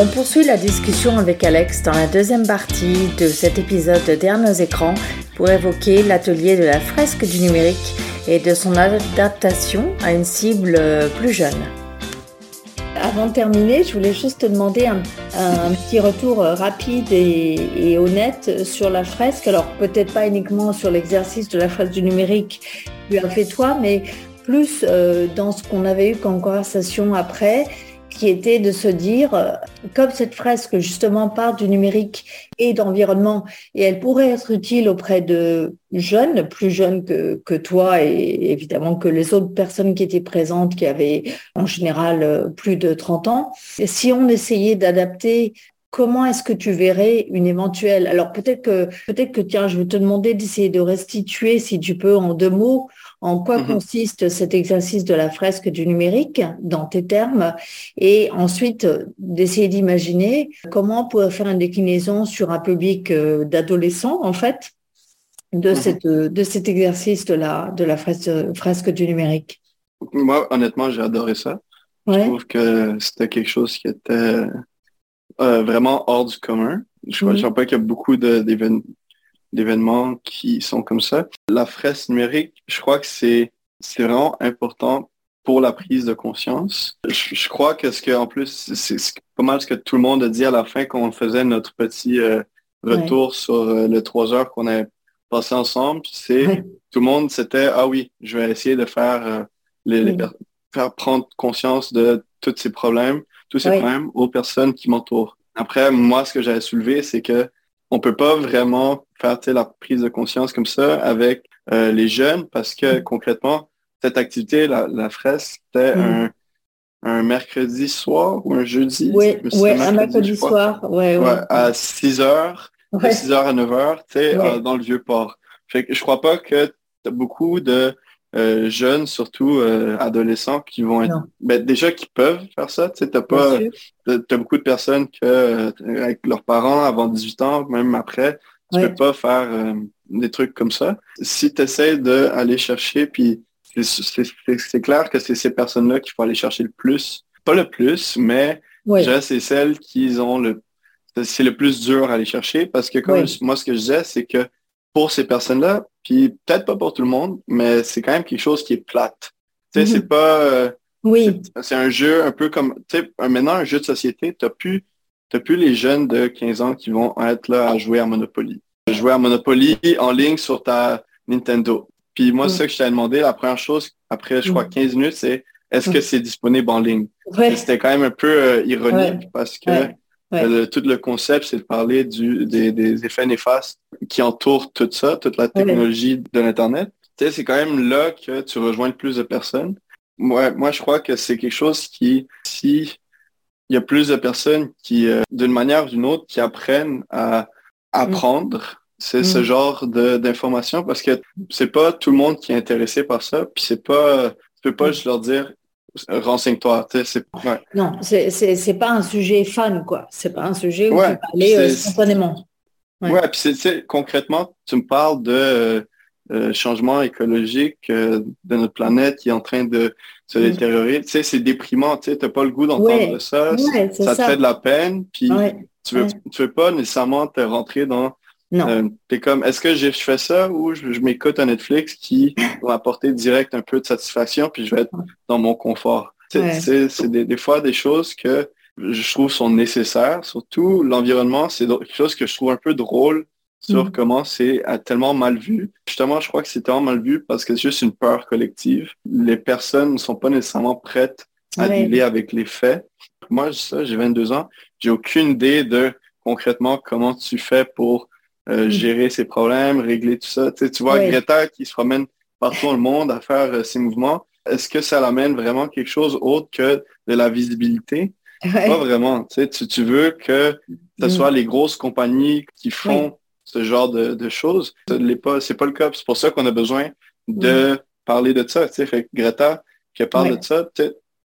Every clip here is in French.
On poursuit la discussion avec Alex dans la deuxième partie de cet épisode de Derniers écrans pour évoquer l'atelier de la fresque du numérique et de son adaptation à une cible plus jeune. Avant de terminer, je voulais juste te demander un, petit retour rapide et, honnête sur la fresque. Alors peut-être pas uniquement sur l'exercice de la fresque du numérique que tu as fait toi, mais plus euh, dans ce qu'on avait eu comme conversation après qui était de se dire, euh, comme cette fresque justement part du numérique et d'environnement, et elle pourrait être utile auprès de jeunes, plus jeunes que, toi et évidemment que les autres personnes qui étaient présentes, qui avaient en général euh, plus de 30 ans, si on essayait d'adapter comment est-ce que tu verrais une éventuelle? Alors peut-être que peut-être que tiens, je vais te demander d'essayer de restituer, si tu peux, en deux mots, en quoi mhm. consiste cet exercice de la fresque du numérique dans tes termes et ensuite d'essayer d'imaginer comment on pourrait faire une déclinaison sur un public euh, d'adolescents en fait de, mhm. cette, de cet exercice de la, de la fresque, du numérique? Moi, honnêtement, j'ai adoré ça. Je trouve que c'était quelque chose qui était euh, vraiment hors du commun. Je ne mhm. pas qu'il y a beaucoup d'événements d'événements qui sont comme ça. La fresque numérique, je crois que c'est vraiment important pour la prise de conscience. Je, crois que ce que en plus c'est pas mal ce que tout le monde a dit à la fin quand on faisait notre petit euh, retour sur euh, les trois heures qu'on a passé ensemble, c'est tout le monde c'était ah oui, je vais essayer de faire euh, les, faire prendre conscience de tous ces problèmes, tous ces problèmes aux personnes qui m'entourent. Après, moi, ce que j'avais soulevé, c'est que on peut pas vraiment faire la prise de conscience comme ça avec euh, les jeunes parce que mm. concrètement, cette activité, la, la fresque, c'était mm. un, mercredi soir ou un jeudi. Oui, un mercredi soir. Ouais, ouais. à 6 heures, de 6 heures à 9 heures, tu sais, euh, dans le vieux port. Fait que je crois pas que beaucoup de euh, jeunes, surtout adolescents, qui vont être ben, déjà qui peuvent faire ça. Tu t'as pas as beaucoup de personnes que avec leurs parents avant 18 ans, même après, tu peux pas faire euh, des trucs comme ça. Si tu essaies d'aller chercher, puis c'est clair que c'est ces personnes-là qu'il faut aller chercher le plus. Pas le plus, mais c'est celles qui ont le... C'est le plus dur à aller chercher parce que comme moi, ce que je disais, c'est que pour ces personnes-là, puis peut-être pas pour tout le monde, mais c'est quand même quelque chose qui est plate. Tu sais, c'est mhm. pas... Euh, oui. C'est un jeu un peu comme... Tu sais, maintenant, un jeu de société, tu plus t'as plus les jeunes de 15 ans qui vont être là à jouer à Monopoly. Jouer à Monopoly en ligne sur ta Nintendo. Puis moi, ce que je t'ai demandé, la première chose, après, je crois, 15 minutes, c'est est-ce que c'est disponible en ligne? C'était quand même un peu euh, ironique parce que euh, tout le concept, c'est de parler du, des, effets néfastes qui entourent tout ça, toute la technologie de l'Internet. Tu sais, c'est quand même là que tu rejoins le plus de personnes. Moi, moi je crois que c'est quelque chose qui, si il y a plus de personnes qui, euh, d'une manière ou d'une autre, qui apprennent à apprendre. C'est ce mm. genre d'informations parce que c'est pas tout le monde qui est intéressé par ça. Puis c'est pas, tu peux pas mm. juste leur dire renseigne-toi. C'est, ouais. Non, c'est pas un sujet fun, quoi. C'est pas un sujet où tu peux aller euh, spontanément. Ouais, puis c'est concrètement, tu me parles de euh, changement écologique de notre planète qui est en train de se mm. détériorer. Tu sais, c'est déprimant, tu t'as pas le goût d'entendre ça. ça te fait de la peine, puis tu veux, tu veux pas nécessairement te rentrer dans... Non. Euh, t'es comme, est-ce que je fais ça ou je, m'écoute un Netflix qui va apporter direct un peu de satisfaction, puis je vais être dans mon confort. C'est des, des fois des choses que je trouve sont nécessaires. Surtout l'environnement, c'est quelque chose que je trouve un peu drôle sur mm. comment c'est tellement mal vu. Justement, je crois que c'est tellement mal vu parce que c'est juste une peur collective. Les personnes ne sont pas nécessairement prêtes à dealer avec les faits. Moi, j'ai 22 ans, j'ai aucune idée de concrètement comment tu fais pour euh, mm. gérer ces problèmes, régler tout ça. Tu, vois Greta qui se promène partout dans le monde à faire euh, ces mouvements. Est-ce que ça l'amène vraiment quelque chose autre que de la visibilité? Pas vraiment. Tu, tu veux que ce mm. soit les grosses compagnies qui font ce genre de, choses. Ce n'est pas, c'est pas le cas. C'est pour ça qu'on a besoin de parler de ça. Fait Greta qui parle de ça,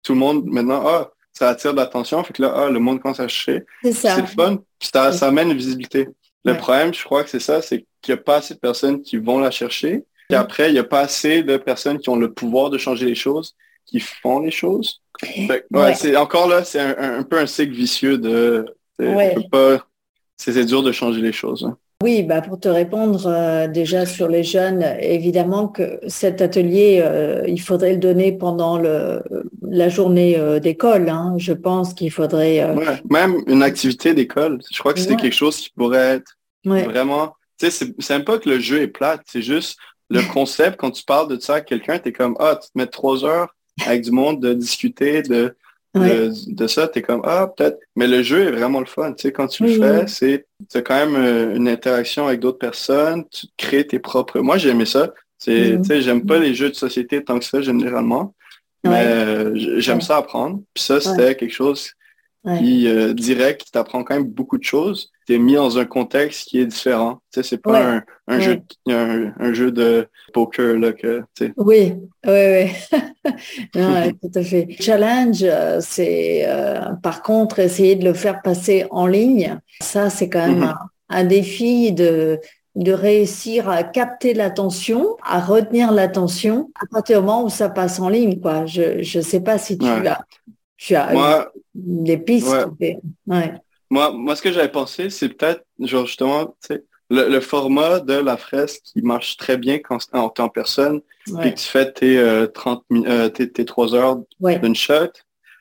tout le monde maintenant, ah, ça attire de l'attention. Fait que là, ah, le monde commence à chercher. C'est le fun. ça, ça amène une visibilité. Le problème, je crois que c'est ça, c'est qu'il n'y a pas assez de personnes qui vont la chercher. Et après, il n'y a pas assez de personnes qui ont le pouvoir de changer les choses, qui font les choses. c'est encore là, c'est un, peu un cycle vicieux de. C'est dur de changer les choses. Hein. Oui, bah pour te répondre euh, déjà sur les jeunes, évidemment que cet atelier, euh, il faudrait le donner pendant le, la journée euh, d'école. Hein. Je pense qu'il faudrait... même une activité d'école. Je crois que c'est quelque chose qui pourrait être vraiment... Tu sais, c'est même pas que le jeu est plate, c'est juste le concept, quand tu parles de ça à quelqu'un, tu es comme, ah, tu te mets trois heures avec du monde de discuter de, de, ça, tu es comme, ah, peut-être. Mais le jeu est vraiment le fun. Tu sais, quand tu le fais, c'est c'est quand même euh, une interaction avec d'autres personnes. Tu crées tes propres. Moi, j'ai aimé ça. C'est, tu sais, j'aime pas les jeux de société tant que ça, généralement. Mais euh, j'aime ça apprendre. Puis ça, c'était quelque chose qui euh, direct, qui t'apprend quand même beaucoup de choses. Tu mis dans un contexte qui est différent. Tu sais, c'est pas un, jeu, un, jeu de poker là que. Tu sais. Oui, oui, oui. tout à fait. Challenge, euh, c'est euh, par contre essayer de le faire passer en ligne. Ça, c'est quand même mm-hmm. un, défi de de réussir à capter l'attention, à retenir l'attention à partir du moment où ça passe en ligne. Quoi. Je ne sais pas si tu as moi, des pistes. Moi, moi, ce que j'avais pensé, c'est peut-être, genre, justement, le, le, format de la fresque qui marche très bien quand en, en personne, puis que tu fais tes, 30 euh, euh, tes, tes 3 heures d'une shot.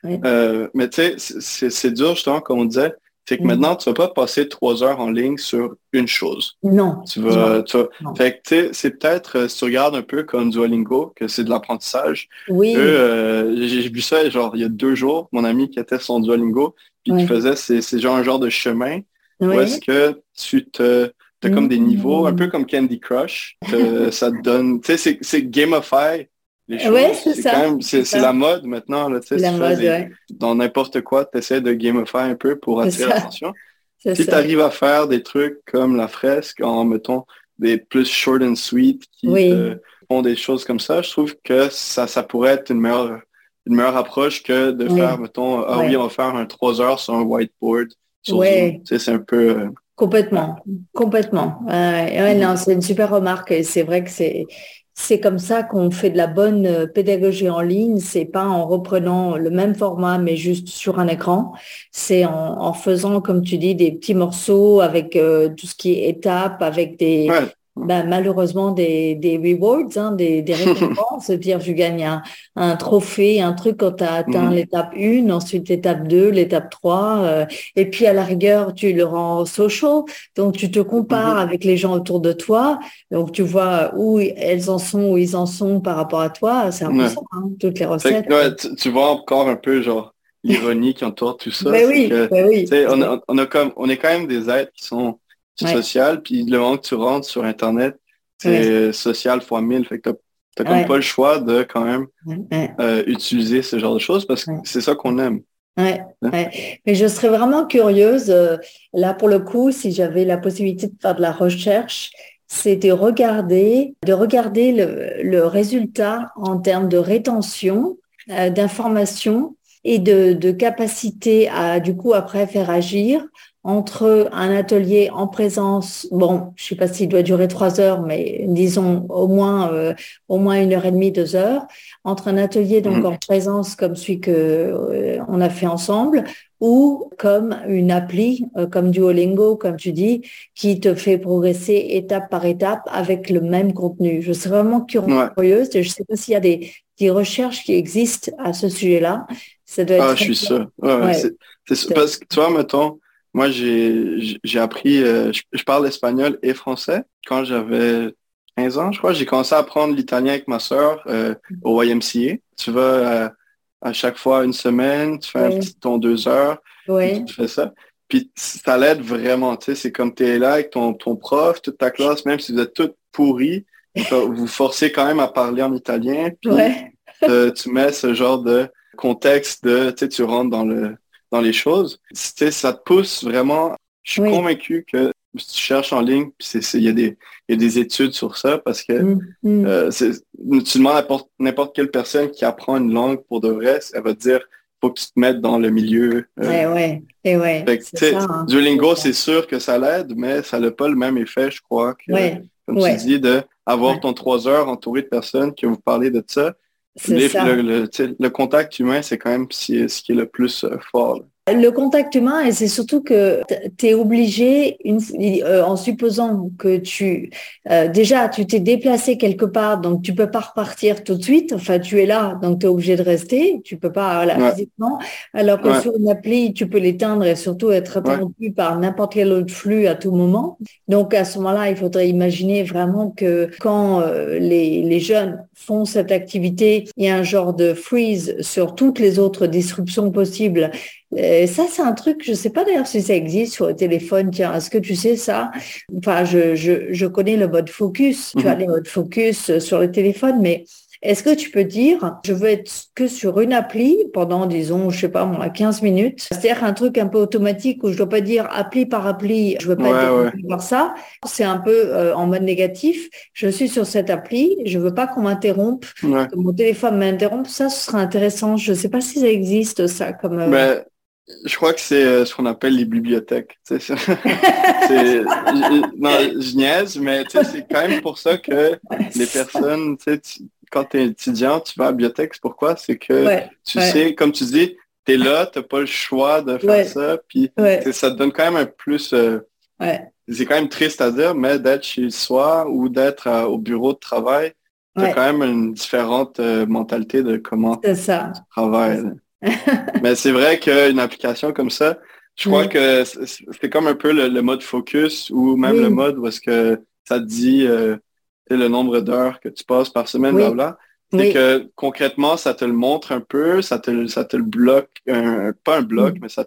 Euh, mais tu sais, c'est dur, justement, comme on disait, c'est que mm. maintenant, tu vas pas passer trois heures en ligne sur une chose. Non. Tu vas, tu Fait que, c'est peut-être, euh, si tu regardes un peu comme Duolingo, que c'est de l'apprentissage. Oui. Euh, j'ai vu ça, genre, il y a deux jours, mon ami qui était son Duolingo, puis qui faisait, c'est genre un genre de chemin où est-ce que tu te, as comme des niveaux, un peu comme Candy Crush. ça te donne, tu sais, c'est gamify Ouais, c'est ça. C'est la mode maintenant. Là, la mode, Dans n'importe quoi, tu essaies de gamifier un peu pour attirer l'attention. Si tu arrives à faire des trucs comme la fresque en, mettons, des plus short and sweet qui font des choses comme ça, je trouve que ça, ça pourrait être une meilleure, une meilleure approche que de faire, mettons, ah oui, on va faire un 3 heures sur un whiteboard. C'est un peu... Euh, complètement, complètement. Euh, non, c'est une super remarque et c'est vrai que c'est c'est comme ça qu'on fait de la bonne euh, pédagogie en ligne. C'est pas en reprenant le même format, mais juste sur un écran. C'est en, faisant, comme tu dis, des petits morceaux avec euh, tout ce qui est étape, avec des, bah, malheureusement des, des rewards, hein, des, des récompenses. dire tu gagnes un, un, trophée, un truc quand tu as atteint mhm. l'étape 1, ensuite l'étape 2, l'étape 3. Euh, et puis à la rigueur, tu le rends social. Donc tu te compares mhm. avec les gens autour de toi. Donc tu vois où elles en sont, où ils en sont par rapport à toi. C'est un peu ça, hein, toutes les recettes. tu, vois encore un peu genre l'ironie qui entoure tout ça. Mais oui, oui. On, a, on, a comme, on est quand même des êtres qui sont social. Puis le moment que tu rentres sur Internet, c'est social fois 1000. Fait que t'as comme pas le choix de quand même euh, utiliser ce genre de choses parce que c'est ça qu'on aime. Ouais, Mais je serais vraiment curieuse, euh, là pour le coup, si j'avais la possibilité de faire de la recherche, c'est de regarder, de regarder le, résultat en termes de rétention euh, d'informations et de, de, capacité à du coup après faire agir entre un atelier en présence, bon, je sais pas s'il doit durer trois heures, mais disons au moins euh, au moins une heure et demie, deux heures, entre un atelier donc mhm. en présence comme celui que euh, on a fait ensemble, ou comme une appli euh, comme Duolingo, comme tu dis, qui te fait progresser étape par étape avec le même contenu. Je serais vraiment curieuse. Je sais pas s'il y a des, des recherches qui existent à ce sujet-là. Ça doit être ah, je suis sûr. c'est parce que, vois, mettons, moi, j'ai appris, euh, je, parle espagnol et français. Quand j'avais 15 ans, je crois, j'ai commencé à apprendre l'italien avec ma soeur euh, au YMCA. Tu vas euh, à chaque fois une semaine, tu fais un petit ton deux heures, tu fais ça. Puis ça l'aide vraiment, tu sais, c'est comme tu es là avec ton, ton prof, toute ta classe, même si vous êtes toutes pourries, vous forcez quand même à parler en italien. Puis tu mets ce genre de contexte de, tu sais, tu rentres dans le dans les choses. Ça te pousse vraiment. Je suis convaincu que si tu cherches en ligne, il y, a des, y a des études sur ça parce que mm, mm. Euh, tu demandes à n'importe quelle personne qui apprend une langue pour de vrai, elle va te dire faut que tu te mettes dans le milieu. Euh, ouais, Et ouais. Hein. Duolingo, c'est sûr que ça l'aide, mais ça n'a pas le même effet, je crois, que, comme tu dis, de avoir ton trois heures entouré de personnes qui vous parler de ça. Le, contact humain, c'est quand même ce qui est le plus fort. Le contact humain, et c'est surtout que tu es obligé, une, euh, en supposant que tu, euh, déjà, tu t'es déplacé quelque part, donc tu peux pas repartir tout de suite, enfin, tu es là, donc tu es obligé de rester, tu peux pas, voilà, physiquement, alors que sur une appli, tu peux l'éteindre et surtout être interrompu par n'importe quel autre flux à tout moment. Donc, à ce moment-là, il faudrait imaginer vraiment que quand euh, les, les jeunes font cette activité, il y a un genre de freeze sur toutes les autres disruptions possibles et ça, c'est un truc, je ne sais pas d'ailleurs si ça existe sur le téléphone. Tiens, est-ce que tu sais ça? Enfin, je, je, je, connais le mode focus. Tu as mhm. les modes focus sur le téléphone, mais est-ce que tu peux dire, je veux être que sur une appli pendant, disons, je sais pas, moi, 15 minutes? C'est-à-dire un truc un peu automatique où je dois pas dire appli par appli, je veux pas voir ça. C'est un peu euh, en mode négatif. Je suis sur cette appli, je veux pas qu'on m'interrompe, que mon téléphone m'interrompe. Ça, ce serait intéressant. Je sais pas si ça existe, ça, comme... Euh, ben, je crois que c'est euh, ce qu'on appelle les bibliothèques. c'est, non, je niaise, mais c'est quand même pour ça que les personnes, quand tu es étudiant, tu vas à la bibliothèque. Pourquoi? C'est que tu sais, comme tu dis, tu es là, tu n'as pas le choix de faire ça. Puis ça te donne quand même un plus... Euh, c'est quand même triste à dire, mais d'être chez soi ou d'être euh, au bureau de travail, tu as quand même une différente mentalité de comment tu travailles. Mais c'est vrai qu'une application comme ça, je crois que c'est comme un peu le, mode focus ou même le mode où est-ce que ça te dit euh, le nombre d'heures que tu passes par semaine, oui. là. C'est que concrètement, ça te le montre un peu, ça te, ça te le bloque, pas un bloc, mm. mais ça,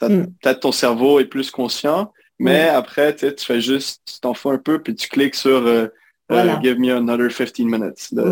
mm. peut-être ton cerveau est plus conscient. Mais après, tu fais juste, tu t'en fous un peu, puis tu cliques sur euh, euh, give me another 15 minutes de,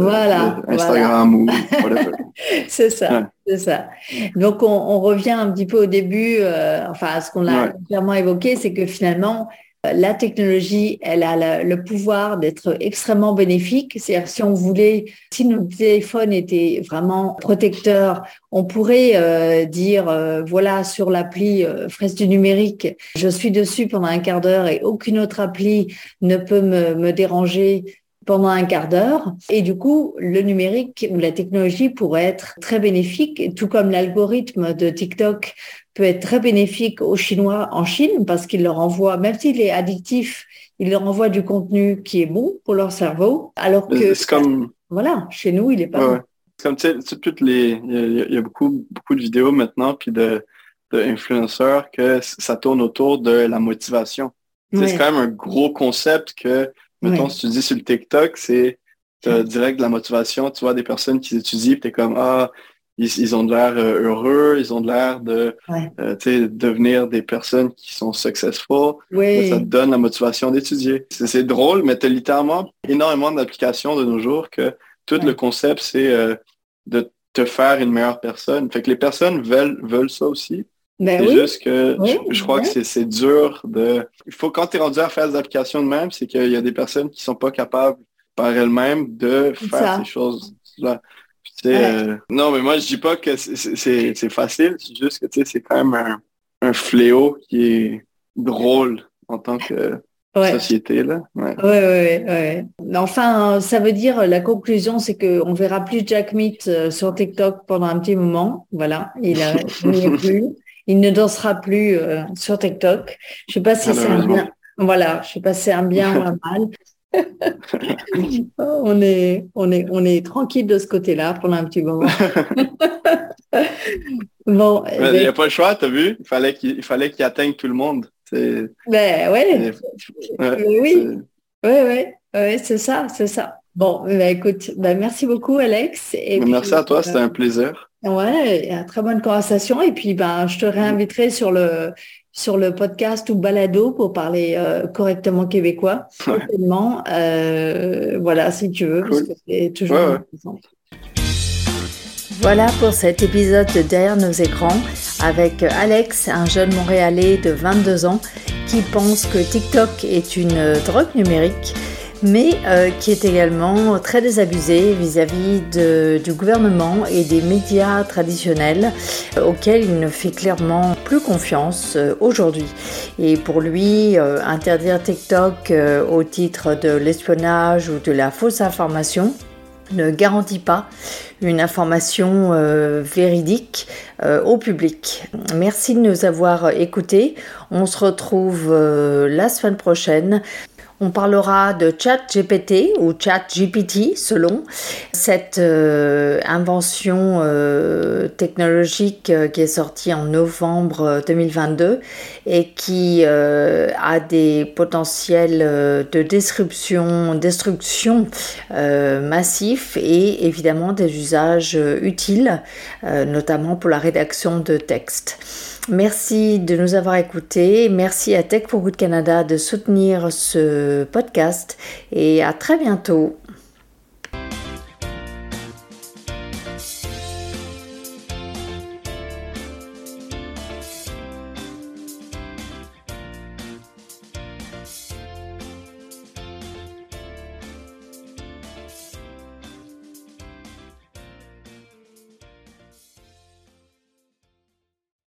Instagram ou whatever. c'est ça, c'est ça. Donc on, revient un petit peu au début, euh, enfin à ce qu'on a clairement évoqué, c'est que finalement la technologie, elle a le pouvoir d'être extrêmement bénéfique. C'est-à-dire, si on voulait, si nos téléphones étaient vraiment protecteurs, on pourrait euh, dire, euh, voilà, sur l'appli euh, Fraise du numérique, je suis dessus pendant un quart d'heure et aucune autre appli ne peut me, me déranger pendant un quart d'heure. Et du coup, le numérique ou la technologie pourrait être très bénéfique, tout comme l'algorithme de TikTok peut être très bénéfique aux Chinois en Chine parce qu'il leur envoie, même s'il est addictif, il leur envoie du contenu qui est bon pour leur cerveau, alors que c'est comme voilà, chez nous, il est pas. Ouais, Comme tu sais, toutes les, il y, a, beaucoup, beaucoup de vidéos maintenant puis de, influenceurs que ça tourne autour de la motivation. C'est quand même un gros concept que, mettons, si tu dis sur le TikTok, c'est direct de la motivation. Tu vois des personnes qui étudient, tu es comme, ah, ils, ont de l'air euh, heureux, ils ont de l'air de euh, devenir des personnes qui sont successful. Ça te donne la motivation d'étudier. C'est drôle, mais tu as littéralement énormément d'applications de nos jours que tout le concept, c'est euh, de te faire une meilleure personne. Fait que les personnes veulent, veulent ça aussi. Ben c'est juste que je, crois que c'est dur de... Il faut, quand tu es rendu à faire des applications de même, c'est qu'il y a des personnes qui sont pas capables par elles-mêmes de faire ces choses-là. Euh, non, mais moi, je dis pas que c'est facile, c'est juste que c'est quand même un, fléau qui est drôle en tant que société. Là. Ouais. Ouais, ouais, Enfin, ça veut dire, la conclusion, c'est qu'on verra plus Jack Meat euh, sur TikTok pendant un petit moment. Voilà, il, a, plus. Il ne dansera plus euh, sur TikTok. Je sais pas si c'est un bien. Voilà, je sais pas si c'est un bien ou un mal. On, est, on, est, on est tranquille de ce côté-là pendant un petit moment. bon, il n'y a pas le choix, tu as vu? Il fallait qu'il fallait qu'il atteigne tout le monde. Ben ouais. oui. Oui, oui, c'est ça, c'est ça. Bon, ben, écoute, ben, merci beaucoup Alex. Et merci à toi, c'était un plaisir. Ouais, très bonne conversation. Et puis, ben, je te réinviterai sur le, sur le podcast ou balado pour parler euh, correctement québécois. Euh, voilà, si tu veux, parce que c'est toujours Voilà pour cet épisode de Derrière nos écrans avec Alex, un jeune Montréalais de 22 ans qui pense que TikTok est une drogue numérique mais euh, qui est également très désabusé vis-à-vis du gouvernement et des médias traditionnels euh, auxquels il ne fait clairement plus confiance euh, aujourd'hui. Et pour lui, interdire TikTok au titre de l'espionnage ou de la fausse information, ne garantit pas une information euh, véridique euh, au public. Merci de nous avoir écoutés. On se retrouve euh, la semaine prochaine on parlera de ChatGPT ou ChatGPT selon cette euh, invention euh, technologique euh, qui est sortie en novembre 2022 et qui a des potentiels de destruction, destruction massifs et évidemment des usages utiles, notamment pour la rédaction de textes. Merci de nous avoir écoutés. Merci à Tech for Good Canada de soutenir ce podcast et à très bientôt.